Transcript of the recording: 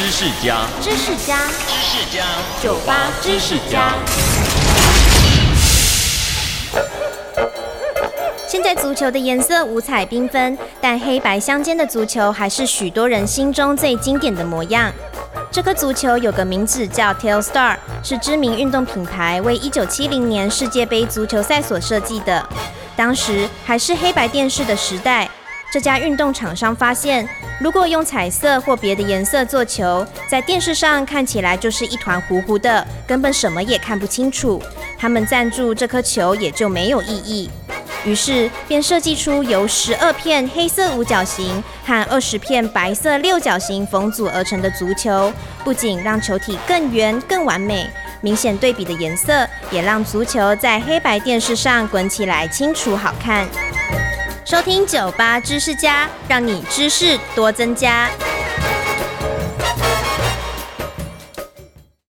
知识家，知识家，知识家，酒吧知识家。现在足球的颜色五彩缤纷，但黑白相间的足球还是许多人心中最经典的模样。这颗足球有个名字叫 Telstar，是知名运动品牌为1970年世界杯足球赛所设计的。当时还是黑白电视的时代，这家运动厂商发现，如果用彩色或别的颜色做球，在电视上看起来就是一团糊糊的，根本什么也看不清楚。他们赞助这颗球也就没有意义。于是便设计出由十二片黑色五角形和二十片白色六角形缝组而成的足球，不仅让球体更圆更完美，明显对比的颜色也让足球在黑白电视上滚起来清楚好看。收听酒吧知识家，让你知识多增加。